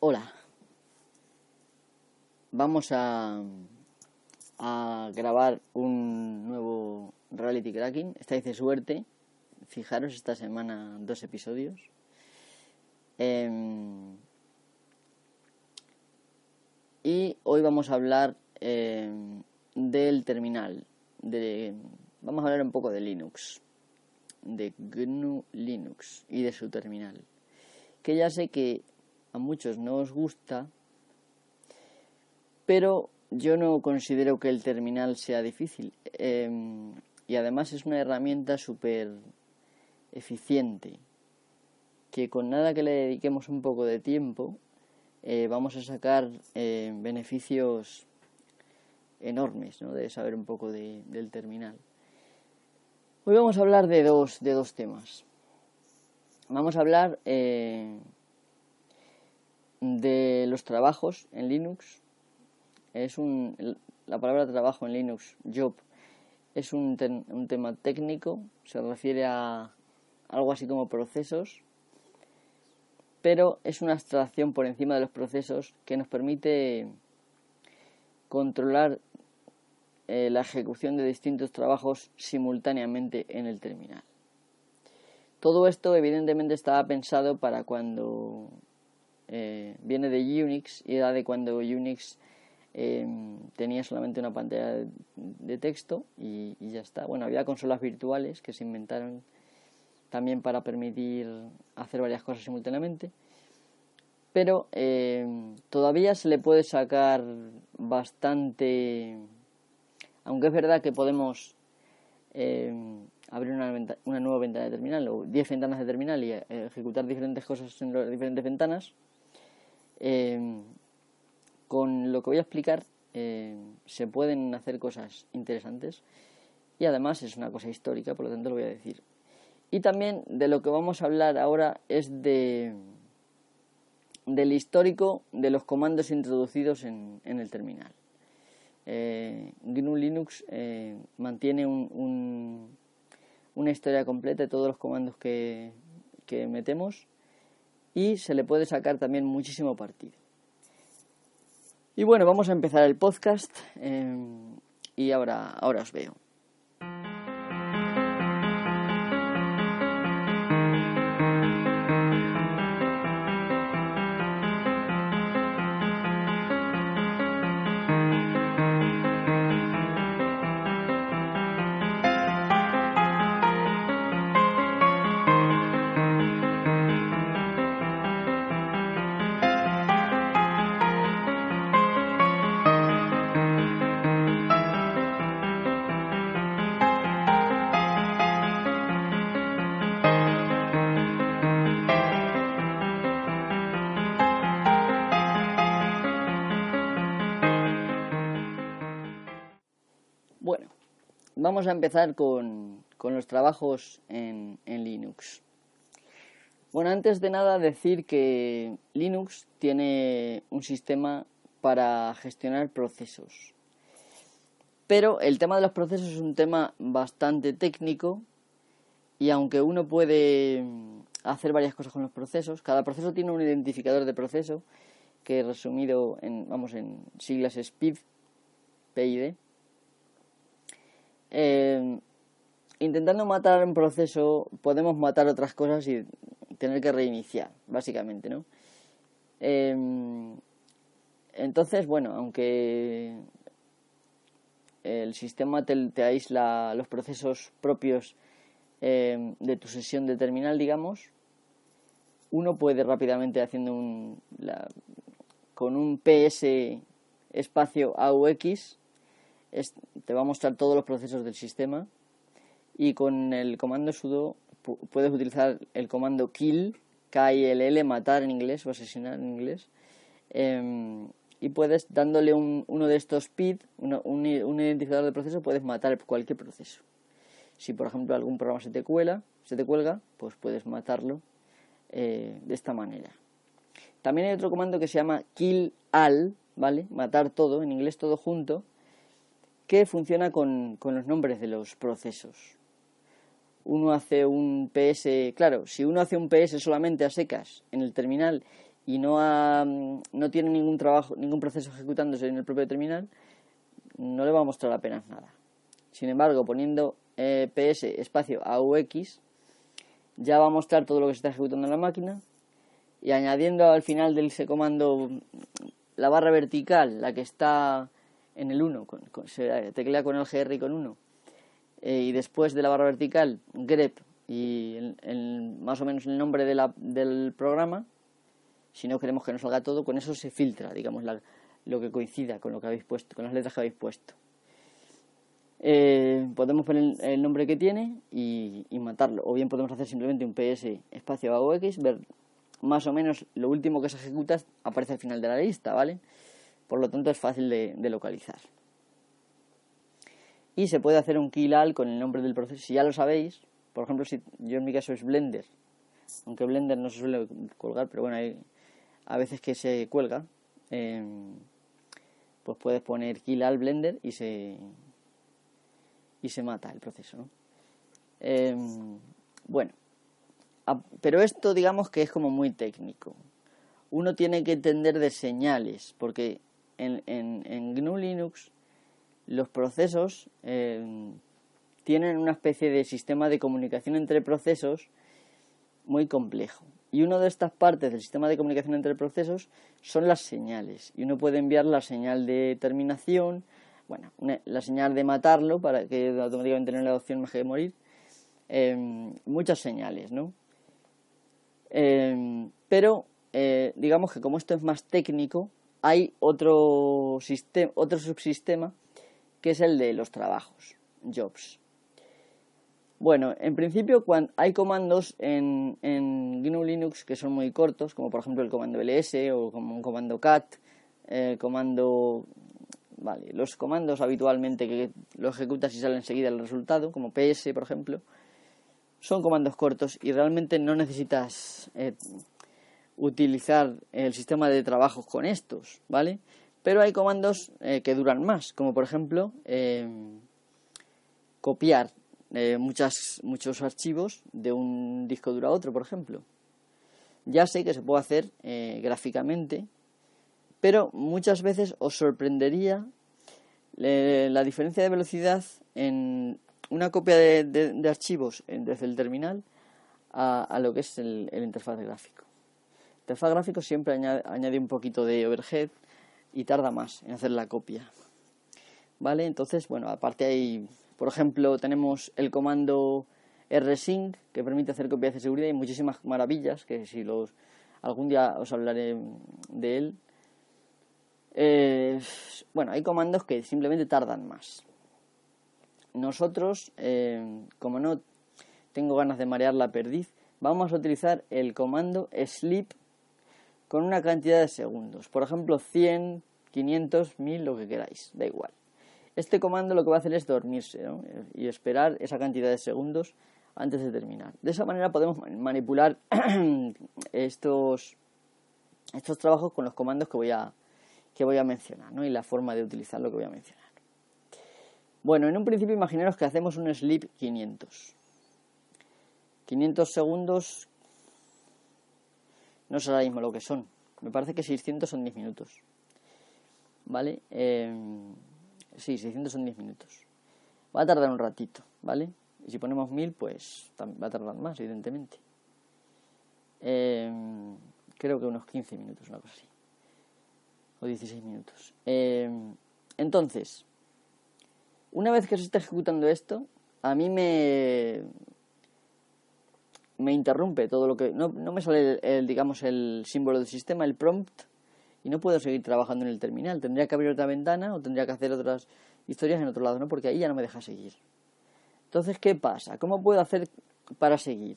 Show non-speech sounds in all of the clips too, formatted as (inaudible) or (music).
Hola. Vamos a, grabar un nuevo reality cracking. Estáis de suerte. Fijaros esta semana dos episodios. Em, y hoy vamos a hablar em, del terminal. De, vamos a hablar un poco de Linux. De GNU Linux y de su terminal. Que ya sé que a muchos no os gusta, pero yo no considero que el terminal sea difícil. Em, y además es una herramienta súper eficiente, que con nada que le dediquemos un poco de tiempo, eh, vamos a sacar eh, beneficios enormes ¿no? de saber un poco de, del terminal. Hoy vamos a hablar de dos, de dos temas. Vamos a hablar eh, de los trabajos en Linux. Es un, la palabra trabajo en Linux, job, es un, un tema técnico, se refiere a algo así como procesos, pero es una abstracción por encima de los procesos que nos permite controlar eh, la ejecución de distintos trabajos simultáneamente en el terminal. Todo esto evidentemente estaba pensado para cuando eh, viene de Unix y era de cuando Unix em, tenía solamente una pantalla de, texto y, ya está. Bueno, había consolas virtuales que se inventaron también para permitir hacer varias cosas simultáneamente. Pero em, todavía se le puede sacar bastante, aunque es verdad que podemos em, abrir una, una, nueva ventana de terminal o 10 ventanas de terminal y eh, ejecutar diferentes cosas en las diferentes ventanas, Em, con lo que voy a explicar em, se pueden hacer cosas interesantes y además es una cosa histórica, por lo tanto lo voy a decir. Y también de lo que vamos a hablar ahora es de del histórico de los comandos introducidos en, el terminal. Eh, GNU Linux eh, mantiene un, una historia completa de todos los comandos que, que metemos y se le puede sacar también muchísimo partido. Y bueno, vamos a empezar el podcast eh, y ahora, ahora os veo. Vamos a empezar con, los trabajos en, Linux. Bueno, antes de nada decir que Linux tiene un sistema para gestionar procesos. Pero el tema de los procesos es un tema bastante técnico y aunque uno puede hacer varias cosas con los procesos, cada proceso tiene un identificador de proceso que resumido en, vamos, en siglas SPID, PID, eh, intentando matar un proceso podemos matar otras cosas y tener que reiniciar, básicamente, ¿no? Em, entonces, bueno, aunque el sistema te, aísla los procesos propios em, de tu sesión de terminal, digamos, uno puede rápidamente haciendo un con un ps espacio AUX te va a mostrar todos los procesos del sistema y con el comando sudo puedes utilizar el comando kill, K-I-L-L, matar en inglés o asesinar en inglés. Em, y puedes, dándole un, uno de estos PID, un, identificador de proceso, puedes matar cualquier proceso. Si, por ejemplo, algún programa se te cuela, se te cuelga, pues puedes matarlo eh, de esta manera. También hay otro comando que se llama kill all, ¿vale? Matar todo, en inglés todo junto, que funciona con, los nombres de los procesos. Uno hace un PS, claro, si uno hace un PS solamente a secas en el terminal y no, no tiene ningún trabajo, ningún proceso ejecutándose en el propio terminal, no le va a mostrar apenas nada. Sin embargo, poniendo eh, ps espacio AUX, ya va a mostrar todo lo que se está ejecutando en la máquina y añadiendo al final de ese comando la barra vertical, la que está en el 1, se teclea con el GR y con 1, eh, y después de la barra vertical, grep y más o menos el nombre de la, del programa, si no queremos que nos salga todo, con eso se filtra, digamos, lo que coincida con lo que habéis puesto, con las letras que habéis puesto. Eh, podemos poner el nombre que tiene y, matarlo, o bien podemos hacer simplemente un ps espacio AOX, ver más o menos lo último que se ejecuta aparece al final de la lista, ¿vale? Por lo tanto es fácil de, localizar. Y se puede hacer un all con el nombre del proceso. Si ya lo sabéis, por ejemplo, si yo en mi caso es Blender, aunque Blender no se suele colgar, pero bueno, hay a veces que se cuelga, em, pues puedes poner kill all Blender y se y se mata el proceso. Em, bueno, pero esto digamos que es como muy técnico. Uno tiene que entender de señales, porque en, GNU Linux los procesos eh, tienen una especie de sistema de comunicación entre procesos muy complejo. Y una de estas partes del sistema de comunicación entre procesos son las señales. Y uno puede enviar la señal de terminación, bueno, la señal de matarlo para que automáticamente no le da opción más que morir. Eh, muchas señales, ¿no? Em, pero eh, digamos que como esto es más técnico, hay otro, sistema, otro subsistema que es el de los trabajos, jobs. Bueno, en principio cuando hay comandos en, en GNU Linux que son muy cortos, como por ejemplo el comando ls o como un comando cat, eh, comando... Vale, los comandos habitualmente que lo ejecutas y sale enseguida el resultado, como ps por ejemplo, son comandos cortos y realmente no necesitas eh, utilizar el sistema de trabajos con estos, ¿vale? Pero hay comandos eh, que duran más, como por ejemplo em, copiar eh, muchos archivos de un disco duro a otro, por ejemplo. Ya sé que se puede hacer gráficamente, pero muchas veces os sorprendería la diferencia de velocidad en una copia de, archivos desde el terminal a, lo que es el, interfaz gráfico. Interfaz gráfico siempre añade, un poquito de overhead y tarda más en hacer la copia. ¿Vale? Entonces, bueno, aparte hay, por ejemplo, tenemos el comando rsync que permite hacer copias de seguridad y muchísimas maravillas que si los algún día os hablaré de él. Eh, bueno, hay comandos que simplemente tardan más. Nosotros, eh, como no tengo ganas de marear la perdiz, vamos a utilizar el comando sleep con una cantidad de segundos. Por ejemplo, 100, 500, 1000, lo que queráis, da igual. Este comando lo que va a hacer es dormirse y esperar esa cantidad de segundos antes de terminar. De esa manera podemos manipular (clears throat) estos, estos trabajos con los comandos que voy a, que voy a mencionar ¿no? y la forma de utilizar lo que voy a mencionar. Bueno, en un principio imaginaros que hacemos un sleep 500. 500 segundos, no sé ahora mismo lo que son. Me parece que 600 son 10 minutos. ¿Vale? Em, sí, 600 son 10 minutos. Va a tardar un ratito, ¿vale? Y si ponemos 1000, pues va a tardar más, evidentemente. Em, creo que unos 15 minutos, una cosa así. O 16 minutos. Em, entonces, una vez que se está ejecutando esto, a mí me me interrumpe todo lo que no, no me sale el, digamos el símbolo del sistema, el prompt y no puedo seguir trabajando en el terminal. Tendría que abrir otra ventana o tendría que hacer otras historias en otro lado, ¿no? Porque ahí ya no me deja seguir. Entonces, ¿qué pasa? ¿Cómo puedo hacer para seguir?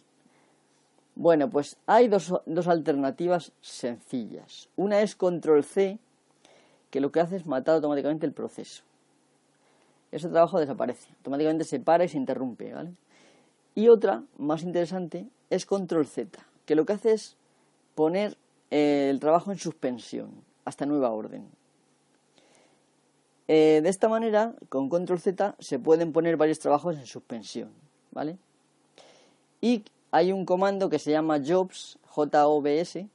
Bueno, pues hay dos, dos alternativas sencillas. Una es control C, que lo que hace es matar automáticamente el proceso ese trabajo desaparece. Automáticamente se para y se interrumpe, ¿vale? Y otra, más interesante, es control Z, que lo que hace es poner eh, el trabajo en suspensión hasta nueva orden. Eh, de esta manera, con control Z se pueden poner varios trabajos en suspensión, ¿vale? Y hay un comando que se llama jobs, J-O-B-S,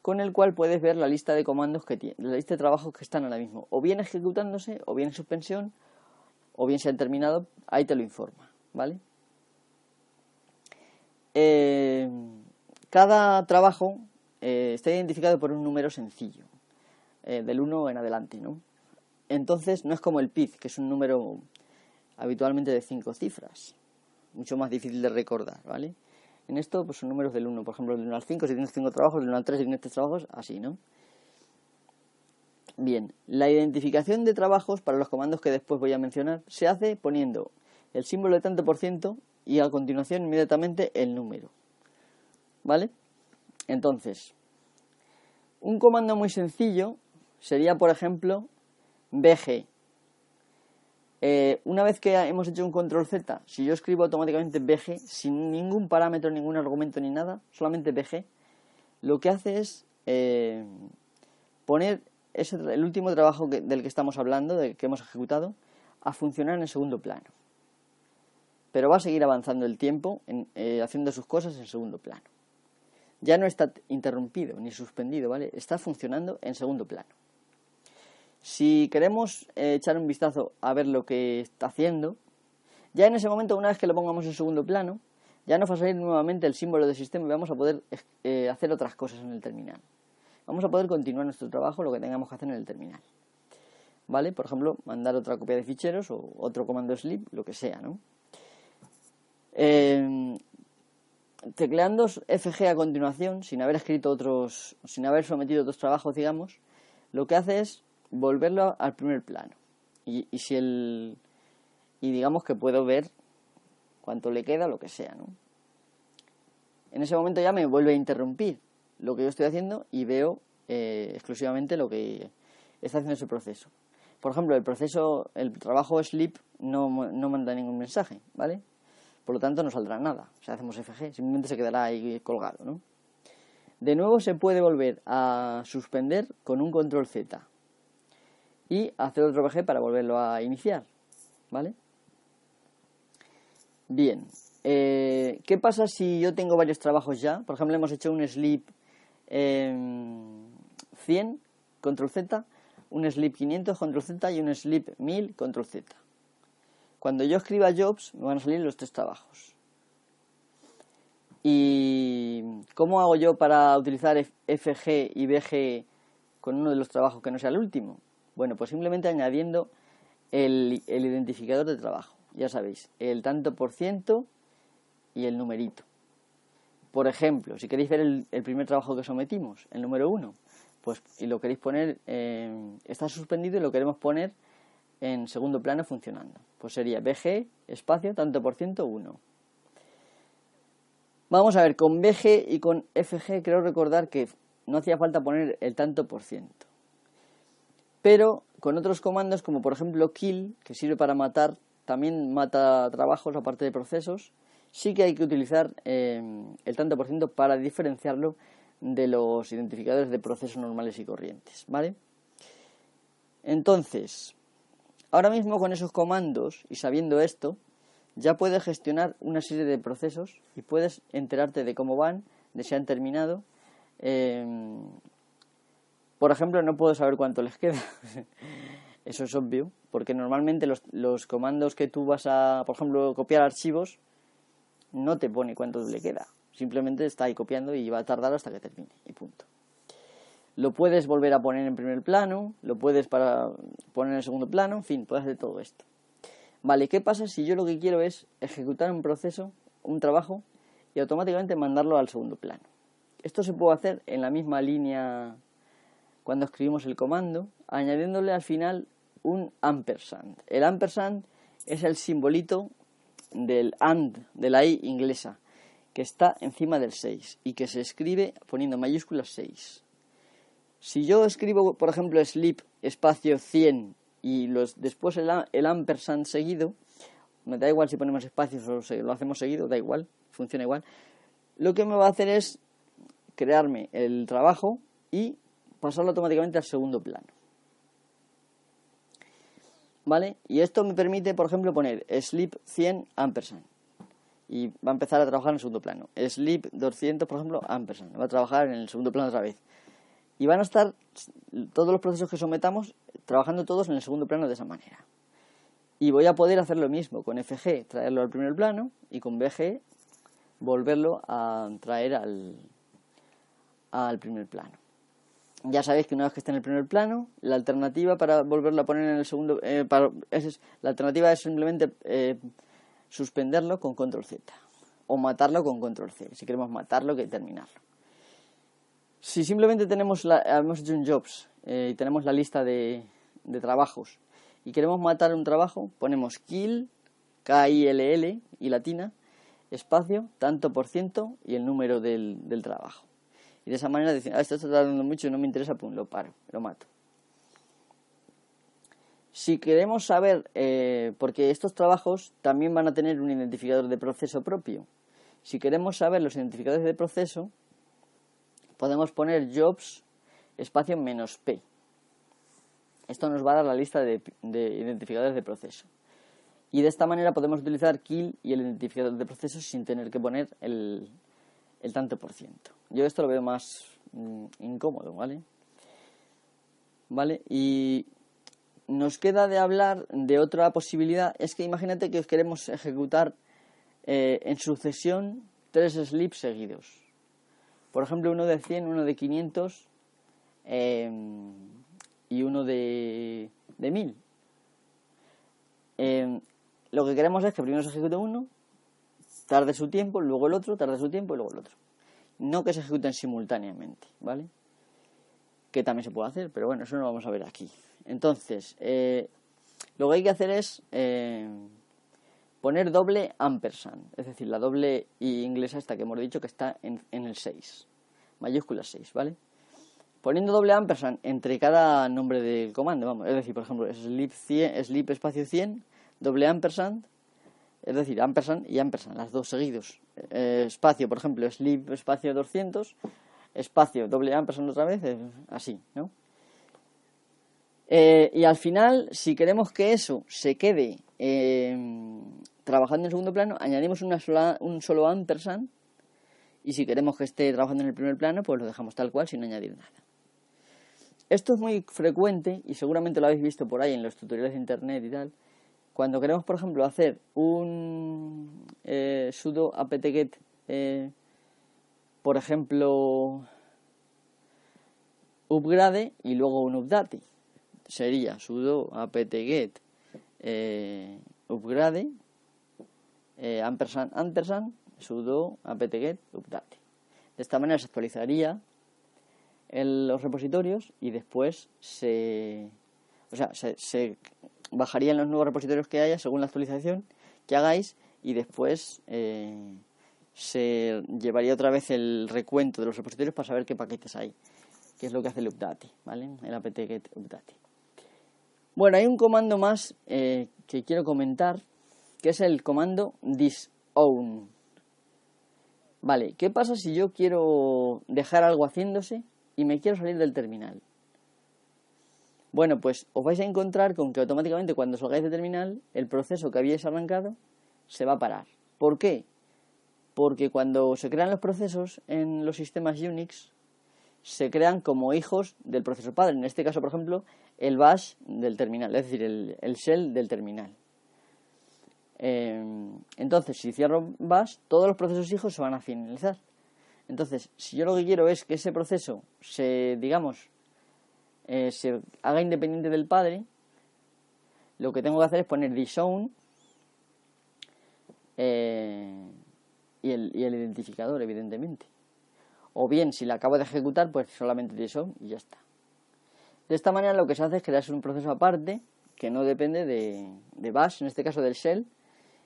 con el cual puedes ver la lista de comandos que tiene, la lista de trabajos que están ahora mismo, o bien ejecutándose, o bien en suspensión, o bien se han terminado, ahí te lo informa, ¿vale? Eh, cada trabajo eh, está identificado por un número sencillo, eh, del 1 en adelante, ¿no? Entonces no es como el PID, que es un número habitualmente de 5 cifras, mucho más difícil de recordar, ¿vale? En esto pues son números del 1, por ejemplo, del 1 al 5, si tienes 5 trabajos, del 1 al 3 si tienes 3 trabajos, así, ¿no? Bien, la identificación de trabajos para los comandos que después voy a mencionar se hace poniendo el símbolo de tanto por ciento y a continuación inmediatamente el número. ¿Vale? Entonces, un comando muy sencillo sería, por ejemplo, bg. Eh, una vez que hemos hecho un control Z, si yo escribo automáticamente bg sin ningún parámetro, ningún argumento ni nada, solamente bg, lo que hace es eh, poner ese, el último trabajo del que estamos hablando, del que hemos ejecutado, a funcionar en el segundo plano. Pero va a seguir avanzando el tiempo eh, haciendo sus cosas en segundo plano. Ya no está interrumpido ni suspendido, ¿vale? Está funcionando en segundo plano. Si queremos eh, echar un vistazo a ver lo que está haciendo, ya en ese momento, una vez que lo pongamos en segundo plano, ya nos va a salir nuevamente el símbolo del sistema y vamos a poder eh, hacer otras cosas en el terminal vamos a poder continuar nuestro trabajo, lo que tengamos que hacer en el terminal. ¿Vale? Por ejemplo, mandar otra copia de ficheros o otro comando sleep, lo que sea, ¿no? Eh, tecleando FG a continuación, sin haber escrito otros, sin haber sometido otros trabajos, digamos, lo que hace es volverlo al primer plano. Y, si el, y digamos que puedo ver cuánto le queda, lo que sea, ¿no? En ese momento ya me vuelve a interrumpir, lo que yo estoy haciendo y veo eh, exclusivamente lo que está haciendo ese proceso. Por ejemplo, el proceso, el trabajo sleep no, no manda ningún mensaje, ¿vale? Por lo tanto, no saldrá nada. O sea, hacemos FG, simplemente se quedará ahí colgado, ¿no? De nuevo se puede volver a suspender con un control Z y hacer otro VG para volverlo a iniciar, ¿vale? Bien, eh, ¿qué pasa si yo tengo varios trabajos ya? Por ejemplo, hemos hecho un sleep 100, control Z, un sleep 500, control Z y un sleep 1000, control Z. Cuando yo escriba jobs me van a salir los tres trabajos. ¿Y cómo hago yo para utilizar FG y BG con uno de los trabajos que no sea el último? Bueno, pues simplemente añadiendo el, el identificador de trabajo. Ya sabéis, el tanto por ciento y el numerito. Por ejemplo, si queréis ver el, primer trabajo que sometimos, el número 1, pues y lo queréis poner, está suspendido y lo queremos poner en segundo plano funcionando. Pues sería BG, espacio, tanto por ciento 1. Vamos a ver, con BG y con FG creo recordar que no hacía falta poner el tanto por ciento. Pero con otros comandos como por ejemplo kill, que sirve para matar, también mata trabajos aparte de procesos, sí que hay que utilizar em, el tanto por ciento para diferenciarlo de los identificadores de procesos normales y corrientes, ¿vale? Entonces, ahora mismo con esos comandos y sabiendo esto, ya puedes gestionar una serie de procesos y puedes enterarte de cómo van, de si han terminado. Em, por ejemplo, no puedo saber cuánto les queda. (laughs) Eso es obvio, porque normalmente los, los comandos que tú vas a, por ejemplo, copiar archivos, no te pone cuánto le queda. Simplemente está ahí copiando y va a tardar hasta que termine y punto. Lo puedes volver a poner en primer plano, lo puedes para poner en segundo plano, en fin, puedes hacer todo esto. Vale, ¿qué pasa si yo lo que quiero es ejecutar un proceso, un trabajo, y automáticamente mandarlo al segundo plano? Esto se puede hacer en la misma línea cuando escribimos el comando, añadiéndole al final un ampersand. El ampersand es el simbolito del AND, de la I inglesa, que está encima del 6 y que se escribe poniendo mayúsculas 6. Si yo escribo, por ejemplo, sleep espacio 100 y los, después el, el ampersand seguido, me da igual si ponemos espacios o lo hacemos seguido, da igual, funciona igual. Lo que me va a hacer es crearme el trabajo y pasarlo automáticamente al segundo plano. ¿vale? Y esto me permite, por ejemplo, poner sleep 100 ampersand y va a empezar a trabajar en el segundo plano. Sleep 200, por ejemplo, ampersand, va a trabajar en el segundo plano otra vez. Y van a estar todos los procesos que sometamos trabajando todos en el segundo plano de esa manera. Y voy a poder hacer lo mismo con FG, traerlo al primer plano y con BG volverlo a traer al, al primer plano. Ya sabéis que una vez que esté en el primer plano, la alternativa para volverlo a poner en el segundo, eh, es, la alternativa es simplemente eh, suspenderlo con control Z o matarlo con control C, si queremos matarlo que terminarlo. Si simplemente tenemos la, hemos hecho un jobs eh, y tenemos la lista de, de, trabajos y queremos matar un trabajo, ponemos kill, K-I-L-L y latina, espacio, tanto por ciento y el número del, del trabajo. Y de esa manera decir, ah, esto está tardando mucho y no me interesa, pues lo paro, lo mato. Si queremos saber, eh, porque estos trabajos también van a tener un identificador de proceso propio, si queremos saber los identificadores de proceso, podemos poner jobs espacio menos p. Esto nos va a dar la lista de, identificadores de proceso. Y de esta manera podemos utilizar kill y el identificador de proceso sin tener que poner el, tanto por ciento. Yo esto lo veo más mm, incómodo, ¿vale? ¿Vale? Y nos queda de hablar de otra posibilidad. Es que imagínate que queremos ejecutar eh, en sucesión tres slips seguidos. Por ejemplo, uno de 100, uno de 500 em, y uno de, de 1000. Em, lo que queremos es que primero se ejecute uno, tarde su tiempo, luego el otro, tarde su tiempo y luego el otro. No que se ejecuten simultáneamente, ¿vale? Que también se puede hacer, pero bueno, eso no lo vamos a ver aquí. Entonces, eh, lo que hay que hacer es eh, poner doble ampersand, es decir, la doble y inglesa esta que hemos dicho que está en, el 6, mayúscula 6, ¿vale? Poniendo doble ampersand entre cada nombre del comando, vamos, es decir, por ejemplo, sleep, 100, sleep espacio 100, doble ampersand, es decir, ampersand y ampersand, las dos seguidos. Eh, espacio, por ejemplo, sleep espacio 200, espacio doble ampersand otra vez, así, ¿no? Eh, y al final, si queremos que eso se quede trabajando en segundo plano, añadimos un solo ampersand. Y si queremos que esté trabajando en el primer plano, pues lo dejamos tal cual sin añadir nada. Esto es muy frecuente y seguramente lo habéis visto por ahí en los tutoriales de internet y tal. Cuando queremos, por ejemplo, hacer un eh, sudo apt-get, por ejemplo, upgrade y luego un update sería sudo apt-get eh, upgrade eh, ampersand ampersand sudo apt-get update. De esta manera se actualizaría los repositorios y después se, o sea, se, bajarían los nuevos repositorios que haya según la actualización que hagáis y después eh, se llevaría otra vez el recuento de los repositorios para saber qué paquetes hay, que es lo que hace el update, ¿vale? El apt-get update. Bueno, hay un comando más eh, que quiero comentar, que es el comando disown. Vale, ¿qué pasa si yo quiero dejar algo haciéndose y me quiero salir del terminal? Bueno, pues os vais a encontrar con que automáticamente cuando salgáis del terminal, el proceso que habíais arrancado se va a parar. ¿Por qué? Porque cuando se crean los procesos en los sistemas Unix, se crean como hijos del proceso padre. En este caso, por ejemplo, el bash del terminal, es decir, el, shell del terminal. Em, entonces, si cierro bash, todos los procesos hijos se van a finalizar. Entonces, si yo lo que quiero es que ese proceso se, digamos, eh, se haga independiente del padre, lo que tengo que hacer es poner disown eh, y, el, y el identificador, evidentemente. O bien, si la acabo de ejecutar, pues solamente disown y ya está. De esta manera lo que se hace es crearse un proceso aparte que no depende de, de bash, en este caso del shell,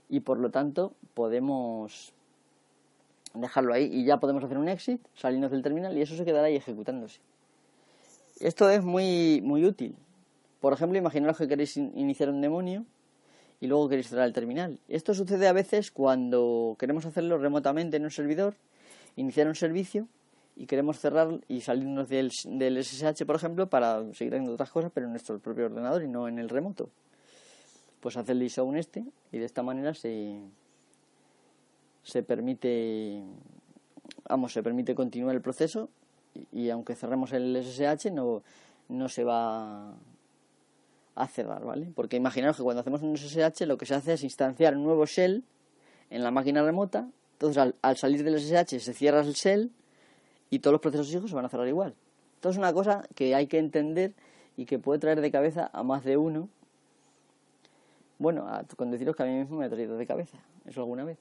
y por lo tanto podemos dejarlo ahí y ya podemos hacer un exit, salirnos del terminal y eso se quedará ahí ejecutándose. Esto es muy, muy útil. Por ejemplo, imaginaos que queréis iniciar un demonio y luego queréis cerrar el terminal. Esto sucede a veces cuando queremos hacerlo remotamente en un servidor, iniciar un servicio y queremos cerrar y salirnos del, del SSH, por ejemplo, para seguir haciendo otras cosas, pero en nuestro propio ordenador y no en el remoto. Pues hacer el disown este y de esta manera se, se permite, vamos, se permite continuar el proceso y aunque cerremos el SSH no, no se va a cerrar, ¿vale? Porque imaginaos que cuando hacemos un SSH lo que se hace es instanciar un nuevo shell en la máquina remota, entonces al, salir del SSH se cierra el shell y todos los procesos hijos se van a cerrar igual. Esto es una cosa que hay que entender y que puede traer de cabeza a más de uno. Bueno, con deciros que a mí mismo me ha traído de cabeza, eso alguna vez.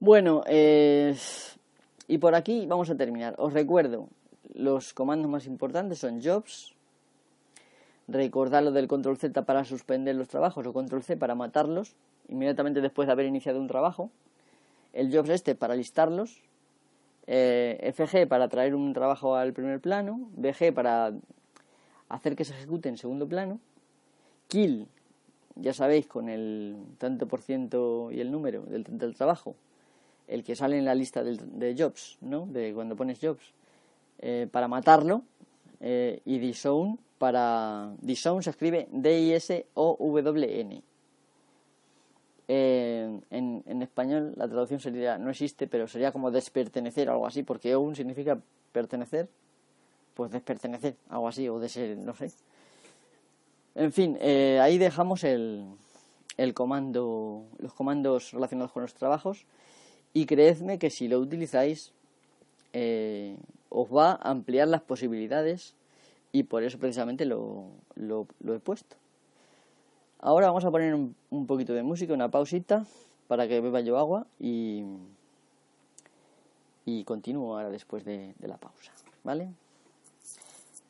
Bueno, y por aquí vamos a terminar. Os recuerdo, los comandos más importantes son jobs, recordar lo del control Z para suspender los trabajos o control C para matarlos inmediatamente después de haber iniciado un trabajo, el jobs este para listarlos, eh, FG para traer un trabajo al primer plano, BG para hacer que se ejecute en segundo plano, kill, ya sabéis, con el tanto por ciento y el número del, del trabajo, el que sale en la lista de jobs, ¿no? De cuando pones jobs, eh, para matarlo, eh, y disown para... Disown se escribe D-I-S-O-W-N. Eh, en, español la traducción sería, no existe, pero sería como despertenecer o algo así, porque own significa pertenecer, pues despertenecer, algo así, o de ser, no sé. En fin, eh, ahí dejamos el, el comando, los comandos relacionados con los trabajos y creedme que si lo utilizáis eh, os va a ampliar las posibilidades y por eso precisamente lo, lo, he puesto. Ahora vamos a poner un, poquito de música, una pausita para que beba yo agua y, y continúo ahora después de, de la pausa, ¿vale?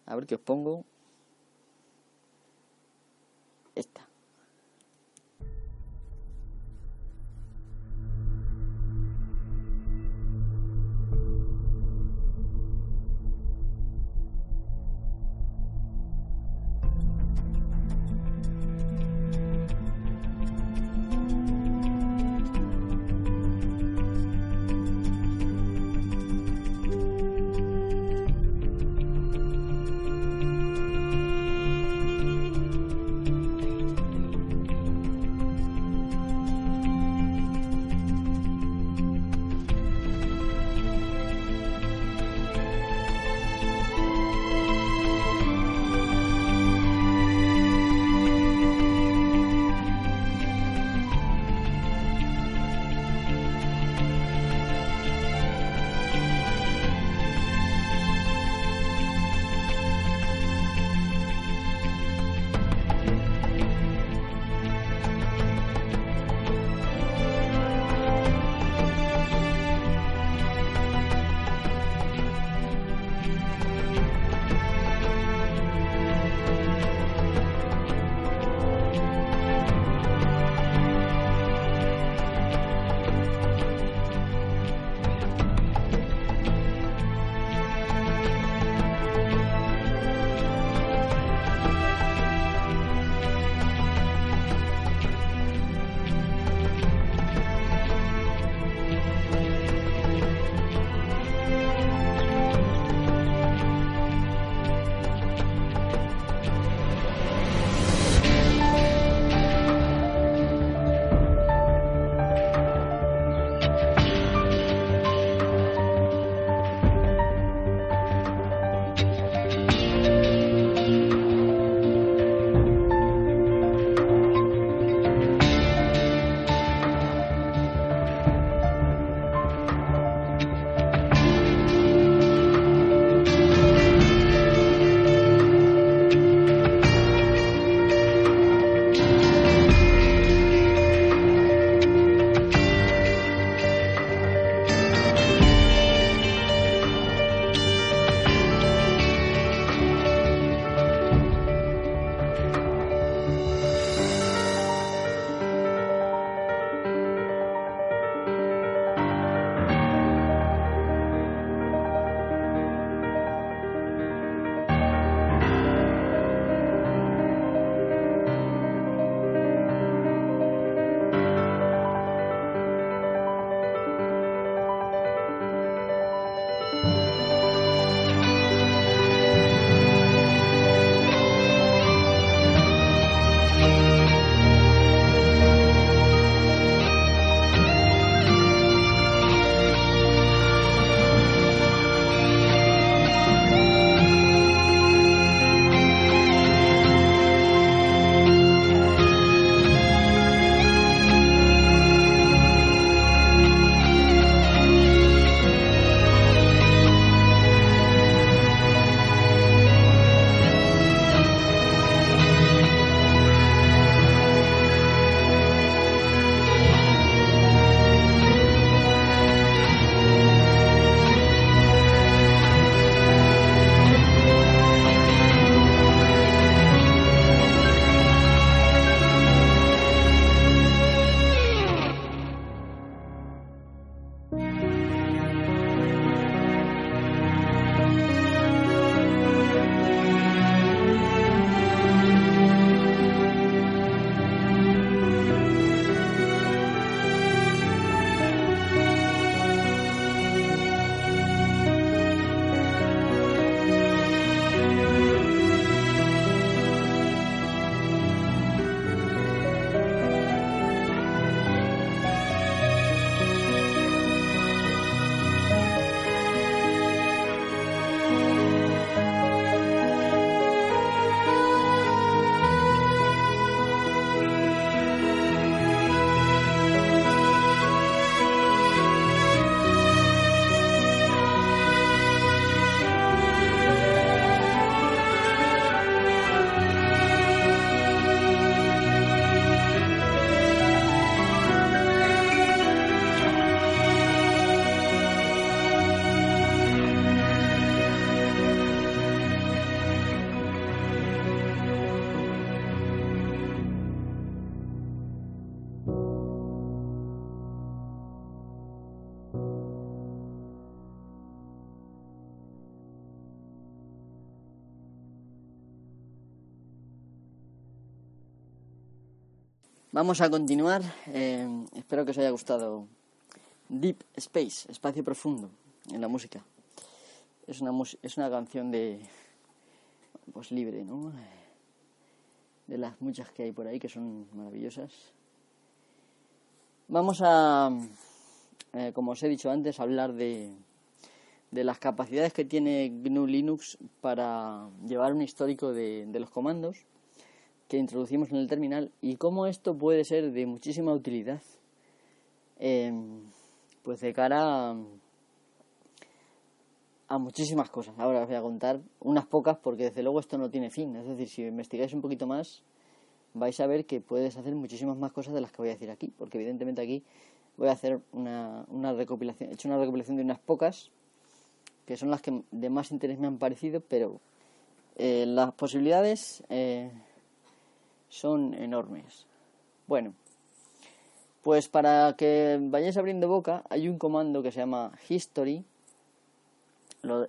A ver qué os pongo. Esta. Vamos a continuar. Eh, espero que os haya gustado Deep Space, espacio profundo en la música. Es una, es una canción de. Pues libre, ¿no? De las muchas que hay por ahí que son maravillosas. Vamos a, eh, como os he dicho antes, hablar de, de las capacidades que tiene GNU Linux para llevar un histórico de, los comandos que introducimos en el terminal y cómo esto puede ser de muchísima utilidad em, pues de cara a, muchísimas cosas. Ahora os voy a contar unas pocas porque desde luego esto no tiene fin. Es decir, si investigáis un poquito más vais a ver que puedes hacer muchísimas más cosas de las que voy a decir aquí, porque evidentemente aquí voy a hacer una, una recopilación, he hecho una recopilación de unas pocas que son las que de más interés me han parecido, pero eh, las posibilidades eh, son enormes. Bueno, pues para que vayáis abriendo boca, hay un comando que se llama history,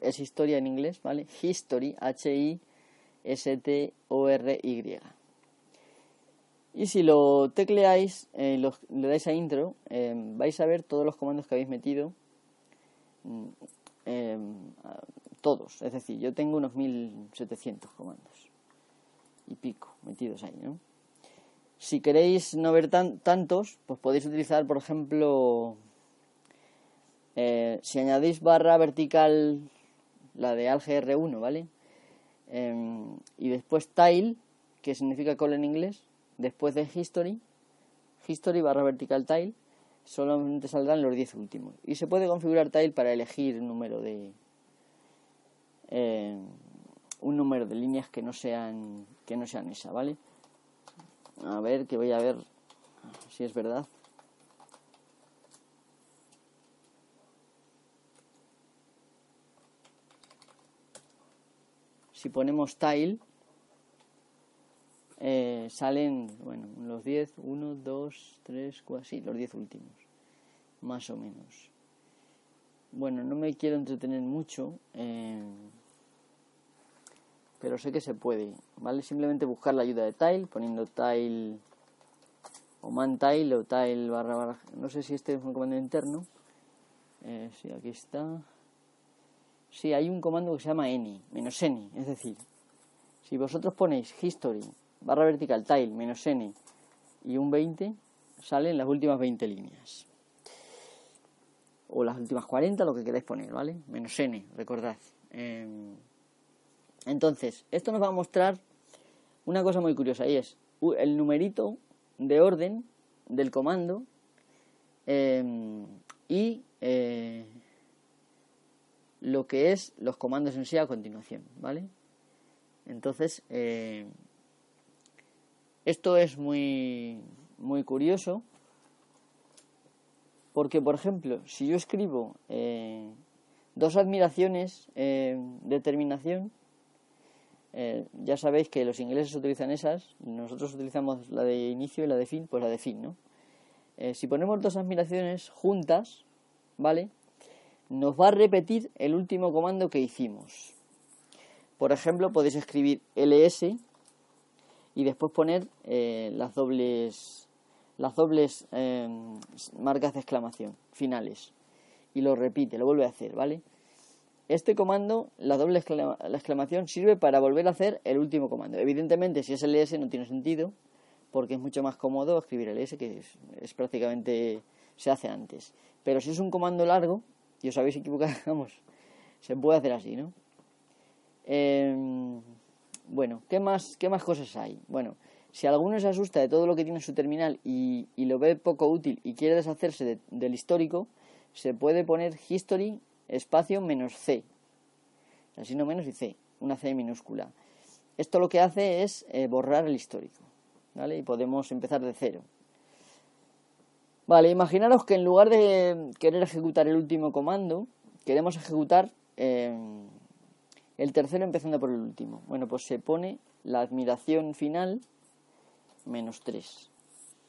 es historia en inglés, ¿vale? History, H-I-S-T-O-R-Y. Y si lo tecleáis, eh, le dais a intro, vais a ver todos los comandos que habéis metido mm, Em, todos. Es decir, yo tengo unos 1700 comandos y pico metidos ahí, ¿no? Si queréis no ver tan, tantos, pues podéis utilizar, por ejemplo, eh, si añadís barra vertical, la de AlGR1, ¿vale? Em, y después tile, que significa call en inglés, después de history, history barra vertical tile, solamente saldrán los 10 últimos. Y se puede configurar tile para elegir un número de eh, un número de líneas que no sean que no sean esa, ¿vale? A ver, que voy a ver si es verdad. Si ponemos tile eh, salen, bueno, los 10, 1, 2, 3, 4, sí, los 10 últimos, más o menos. Bueno, no me quiero entretener mucho, eh, pero sé que se puede, ¿vale? Simplemente buscar la ayuda de tile, poniendo tile o man tile o tile barra barra, no sé si este es un comando interno. Eh, sí, aquí está. Sí, hay un comando que se llama any, menos any, es decir, si vosotros ponéis history barra vertical tile menos n y un 20 salen las últimas 20 líneas. O las últimas 40, lo que queráis poner, ¿vale? Menos n, recordad. Em, entonces, esto nos va a mostrar una cosa muy curiosa y es el numerito de orden del comando em, y eh, lo que es los comandos en sí a continuación, ¿vale? Entonces, eh, esto es muy, muy curioso porque, por ejemplo, si yo escribo eh, dos admiraciones eh, de terminación, eh, ya sabéis que los ingleses utilizan esas, nosotros utilizamos la de inicio y la de fin, pues la de fin, ¿no? si ponemos dos admiraciones juntas, ¿vale? Nos va a repetir el último comando que hicimos. Por ejemplo, podéis escribir ls y después poner eh, las dobles las dobles marcas de exclamación finales y lo repite, lo vuelve a hacer, ¿vale? Este comando, la doble exclamación, sirve para volver a hacer el último comando. Evidentemente, si es ls no tiene sentido, porque es mucho más cómodo escribir ls, que es, prácticamente se hace antes. Pero si es un comando largo, y os habéis equivocado, (laughs) vamos, se puede hacer así, ¿no? Eh, bueno, ¿qué más, ¿qué más cosas hay? Bueno, si alguno se asusta de todo lo que tiene en su terminal y, lo ve poco útil y quiere deshacerse del histórico, se puede poner history espacio menos C. Así no menos y C, una C minúscula. Esto lo que hace es eh, borrar el histórico, ¿vale? Y podemos empezar de cero. Vale, imaginaros que en lugar de querer ejecutar el último comando, queremos ejecutar eh, el tercero empezando por el último. Bueno, pues se pone la admiración final menos 3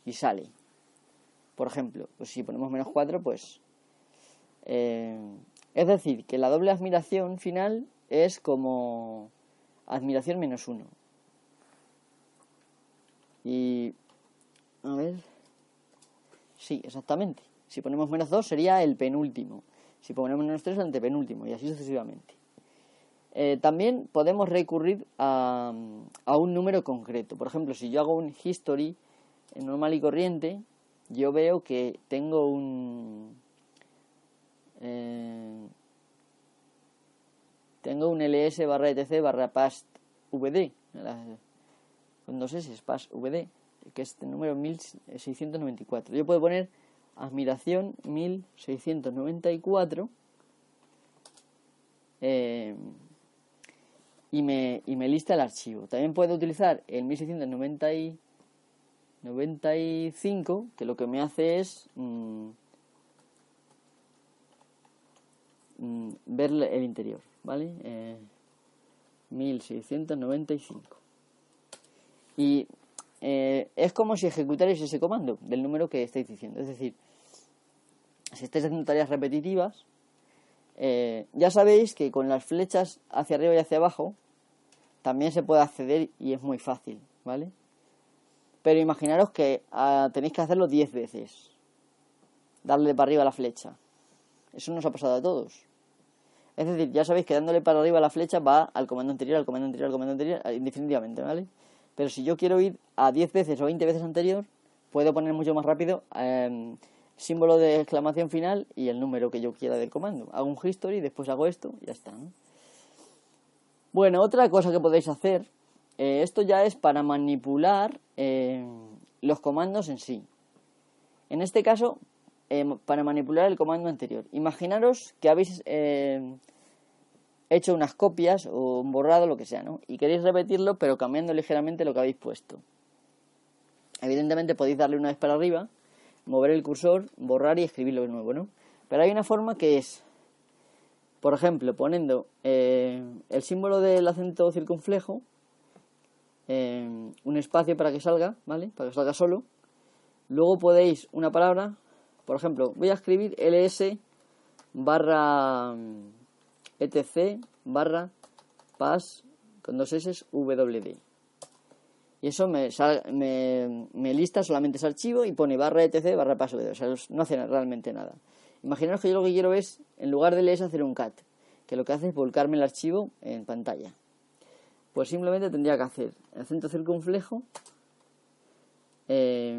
y sale. Por ejemplo, pues si ponemos menos 4, pues... Eh, es decir, que la doble admiración final es como admiración menos 1. Y A ver. Sí, exactamente. Si ponemos menos 2 sería el penúltimo. Si ponemos menos 3 el antepenúltimo y así sucesivamente. Eh, también podemos recurrir a, a, un número concreto. Por ejemplo, si yo hago un history normal y corriente, yo veo que tengo un... Eh, tengo un ls barra etc barra past vd con dos s past vd que es el número 1694 yo puedo poner admiración 1694 eh, y, me, y me lista el archivo. También puedo utilizar el 1695 que lo que me hace es mm, mm, ver el interior, ¿vale? Eh, 1695. Y eh, es como si ejecutarais ese comando del número que estáis diciendo. Es decir, si estáis haciendo tareas repetitivas, eh, ya sabéis que con las flechas hacia arriba y hacia abajo también se puede acceder y es muy fácil, ¿vale? Pero imaginaros que ah, tenéis que hacerlo 10 veces. Darle para arriba la flecha. Eso nos ha pasado a todos. Es decir, ya sabéis que dándole para arriba la flecha va al comando anterior, al comando anterior, al comando anterior, indefinitivamente, ¿vale? Pero si yo quiero ir a 10 veces o 20 veces anterior, puedo poner mucho más rápido eh, símbolo de exclamación final y el número que yo quiera del comando. Hago un history, después hago esto y ya está. Bueno, otra cosa que podéis hacer, eh, esto ya es para manipular eh, los comandos en sí. En este caso, eh, para manipular el comando anterior. Imaginaros que habéis hecho unas copias o borrado, lo que sea, ¿no? Y queréis repetirlo, pero cambiando ligeramente lo que habéis puesto. Evidentemente podéis darle una vez para arriba mover el cursor, borrar y escribirlo de nuevo, ¿no? Pero hay una forma que es, por ejemplo, poniendo eh, el símbolo del acento circunflejo, un espacio para que salga, ¿vale? Para que salga solo. Luego podéis una palabra, por ejemplo, voy a escribir ls barra etc barra pas con dos s wd y eso me, me, lista solamente ese archivo y pone barra etc barra paso o sea, no hace realmente nada. Imaginaros que yo lo que quiero es, en lugar de leer, hacer un cat, que lo que hace es volcarme el archivo en pantalla. Pues simplemente tendría que hacer acento circunflejo, eh,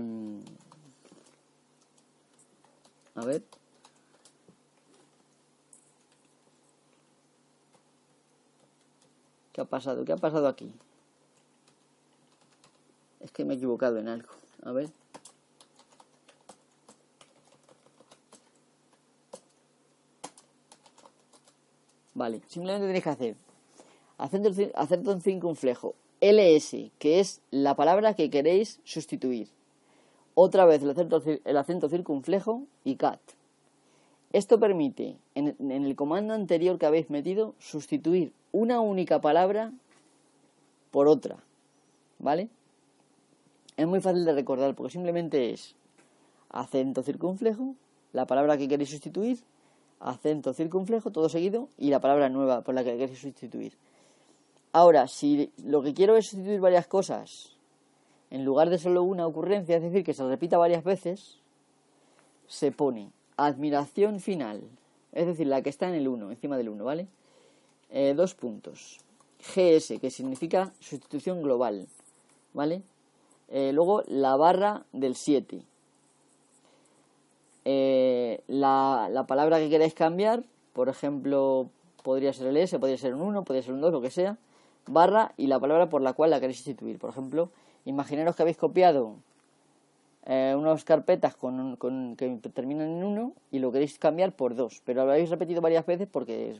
a ver, ¿Qué ha pasado? ¿Qué ha pasado aquí? Es que me he equivocado en algo. A ver. Vale, simplemente tenéis que hacer acento, un circunflejo ls, que es la palabra que queréis sustituir. Otra vez el acento, el acento circunflejo y cat. Esto permite, en, en el comando anterior que habéis metido, sustituir una única palabra por otra. ¿Vale? Es muy fácil de recordar porque simplemente es acento circunflejo, la palabra que queréis sustituir, acento circunflejo, todo seguido, y la palabra nueva por la que queréis sustituir. Ahora, si lo que quiero es sustituir varias cosas, en lugar de solo una ocurrencia, es decir, que se repita varias veces, se pone admiración final, es decir, la que está en el 1, encima del 1, ¿vale? Eh, dos puntos. GS, que significa sustitución global, ¿vale? Eh, luego la barra del 7. Eh, la, la, palabra que queráis cambiar, por ejemplo, podría ser el S, podría ser un 1, podría ser un 2, lo que sea, barra y la palabra por la cual la queréis sustituir. Por ejemplo, imaginaros que habéis copiado eh, unas carpetas con, con, que terminan en 1 y lo queréis cambiar por 2, pero lo habéis repetido varias veces porque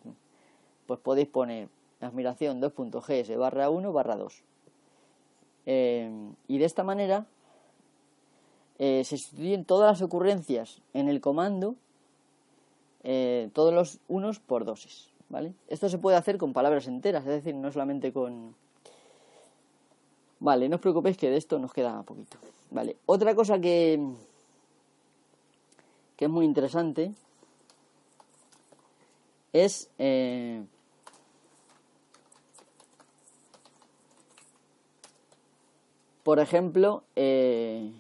pues podéis poner admiración 2.gs barra 1 barra 2. Eh, y de esta manera eh, se sustituyen todas las ocurrencias en el comando, todos los unos por doses. ¿vale? Esto se puede hacer con palabras enteras, es decir, no solamente con... Vale, no os preocupéis que de esto nos queda poquito. Vale, otra cosa que, que es muy interesante es eh, por ejemplo eh,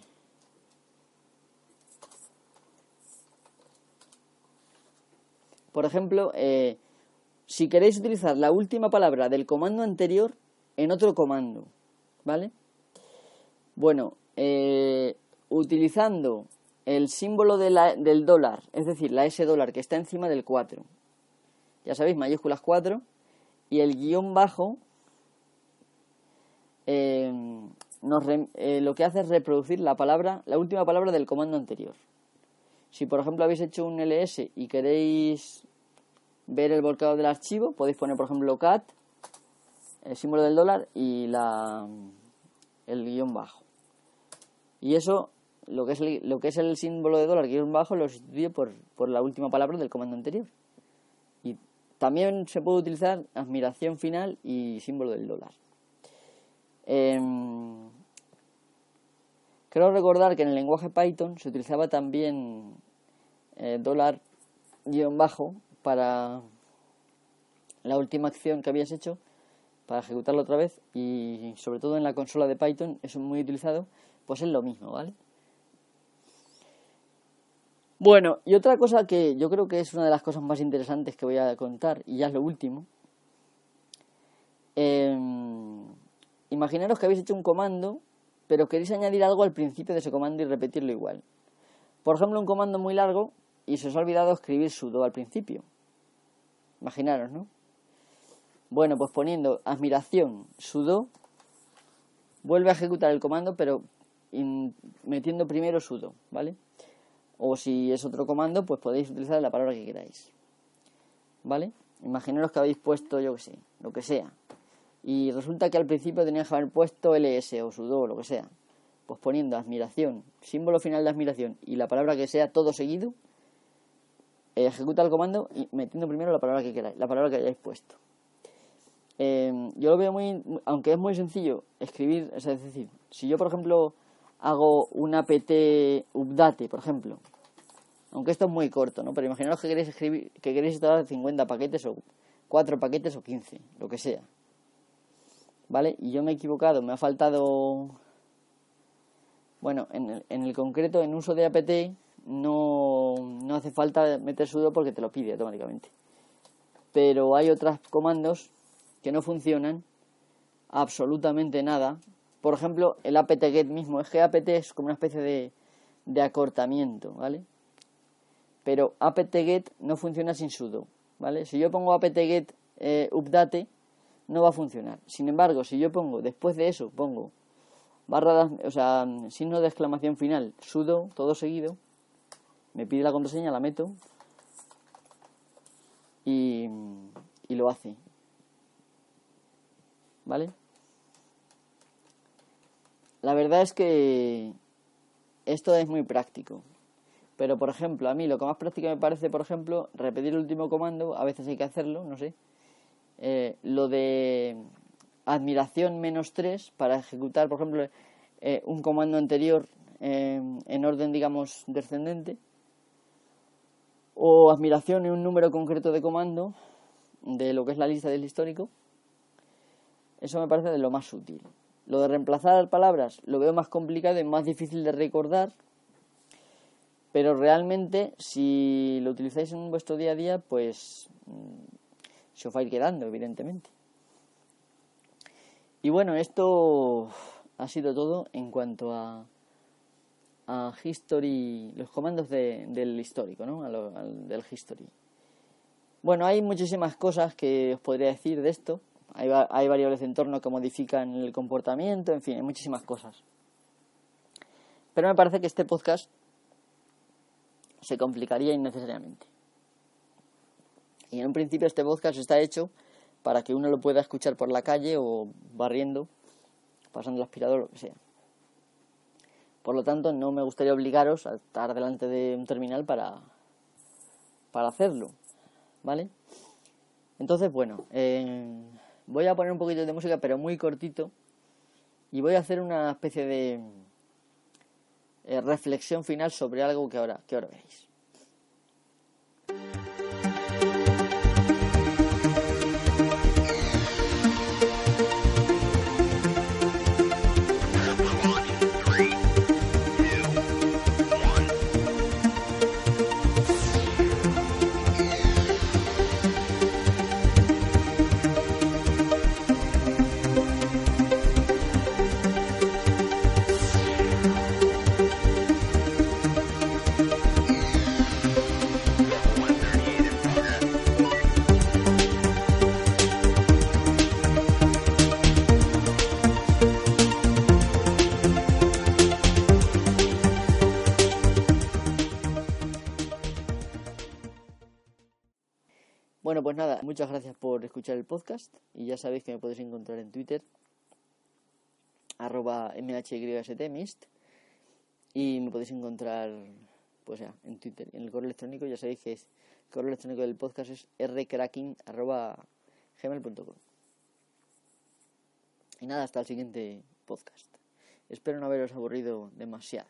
por ejemplo eh, si queréis utilizar la última palabra del comando anterior en otro comando ¿vale? Bueno, eh, utilizando el símbolo del dólar, es decir, la S dólar que está encima del 4, ya sabéis, mayúsculas 4, y el guion bajo eh, eh, lo que hace es reproducir la palabra, la última palabra del comando anterior. Si por ejemplo habéis hecho un ls y queréis ver el volcado del archivo, podéis poner por ejemplo cat, el símbolo del dólar y la, el guion bajo. Y eso, lo que es el, lo que es el símbolo de dólar guion bajo, lo sustituye por, por la última palabra del comando anterior. Y también se puede utilizar admiración final y símbolo del dólar. Em, creo recordar que en el lenguaje Python se utilizaba también eh, dólar guion bajo para la última acción que habías hecho para ejecutarlo otra vez y sobre todo en la consola de Python es muy utilizado pues es lo mismo vale bueno y otra cosa que yo creo que es una de las cosas más interesantes que voy a contar y ya es lo último eh, Imaginaros que habéis hecho un comando, pero queréis añadir algo al principio de ese comando y repetirlo igual. Por ejemplo, un comando muy largo y se os ha olvidado escribir sudo al principio. Imaginaros, ¿no? Bueno, pues poniendo admiración sudo, vuelve a ejecutar el comando, pero metiendo primero sudo, ¿vale? O si es otro comando, pues podéis utilizar la palabra que queráis. ¿Vale? Imaginaros que habéis puesto, yo qué sé, lo que sea y resulta que al principio tenía que haber puesto ls o sudo o lo que sea. Pues poniendo admiración, símbolo final de admiración y la palabra que sea todo seguido, ejecuta el comando y metiendo primero la palabra que queráis, la palabra que hayáis puesto. Em, yo lo veo muy, aunque es muy sencillo escribir, es decir, si yo por ejemplo hago un apt update, por ejemplo, aunque esto es muy corto, ¿no? Pero imaginaos que queréis escribir, que queréis instalar 50 paquetes o 4 paquetes o 15, lo que sea. ¿vale? Y yo me he equivocado, me ha faltado... Bueno, en el, en el concreto, en uso de apt, no, no hace falta meter sudo porque te lo pide automáticamente. Pero hay otros comandos que no funcionan absolutamente nada. Por ejemplo, el apt-get mismo. Es que apt es como una especie de, de acortamiento, ¿vale? Pero apt-get no funciona sin sudo, ¿vale? Si yo pongo apt-get eh, update, no va a funcionar. Sin embargo, si yo pongo, después de eso, pongo barra, o sea, signo de exclamación final, sudo, todo seguido, me pide la contraseña, la meto y, y lo hace. ¿Vale? La verdad es que esto es muy práctico. Pero, por ejemplo, a mí lo que más práctico me parece, por ejemplo, repetir el último comando, a veces hay que hacerlo, no sé, eh, lo de admiración menos 3 para ejecutar, por ejemplo, eh, un comando anterior eh, en orden, digamos, descendente, o admiración en un número concreto de comando de lo que es la lista del histórico, eso me parece de lo más útil. Lo de reemplazar palabras lo veo más complicado y más difícil de recordar, pero realmente si lo utilizáis en vuestro día a día, pues se os va a ir quedando, evidentemente. Y bueno, esto ha sido todo en cuanto a, a history, los comandos del histórico, ¿no? del history. Bueno, hay muchísimas cosas que os podría decir de esto. Hay, variables de entorno que modifican el comportamiento, en fin, hay muchísimas cosas. Pero me parece que este podcast se complicaría innecesariamente. Y en un principio este podcast está hecho para que uno lo pueda escuchar por la calle o barriendo, pasando el aspirador, lo que sea. Por lo tanto, no me gustaría obligaros a estar delante de un terminal para, para hacerlo, ¿vale? Entonces, bueno, eh, voy a poner un poquito de música, pero muy cortito, y voy a hacer una especie de eh, reflexión final sobre algo que ahora, que ahora veréis. Pues nada, muchas gracias por escuchar el podcast y ya sabéis que me podéis encontrar en Twitter arroba mhyst y me podéis encontrar pues ya en Twitter en el correo electrónico ya sabéis que es el correo electrónico del podcast es rcracking arroba gmail.com y nada hasta el siguiente podcast. Espero no haberos aburrido demasiado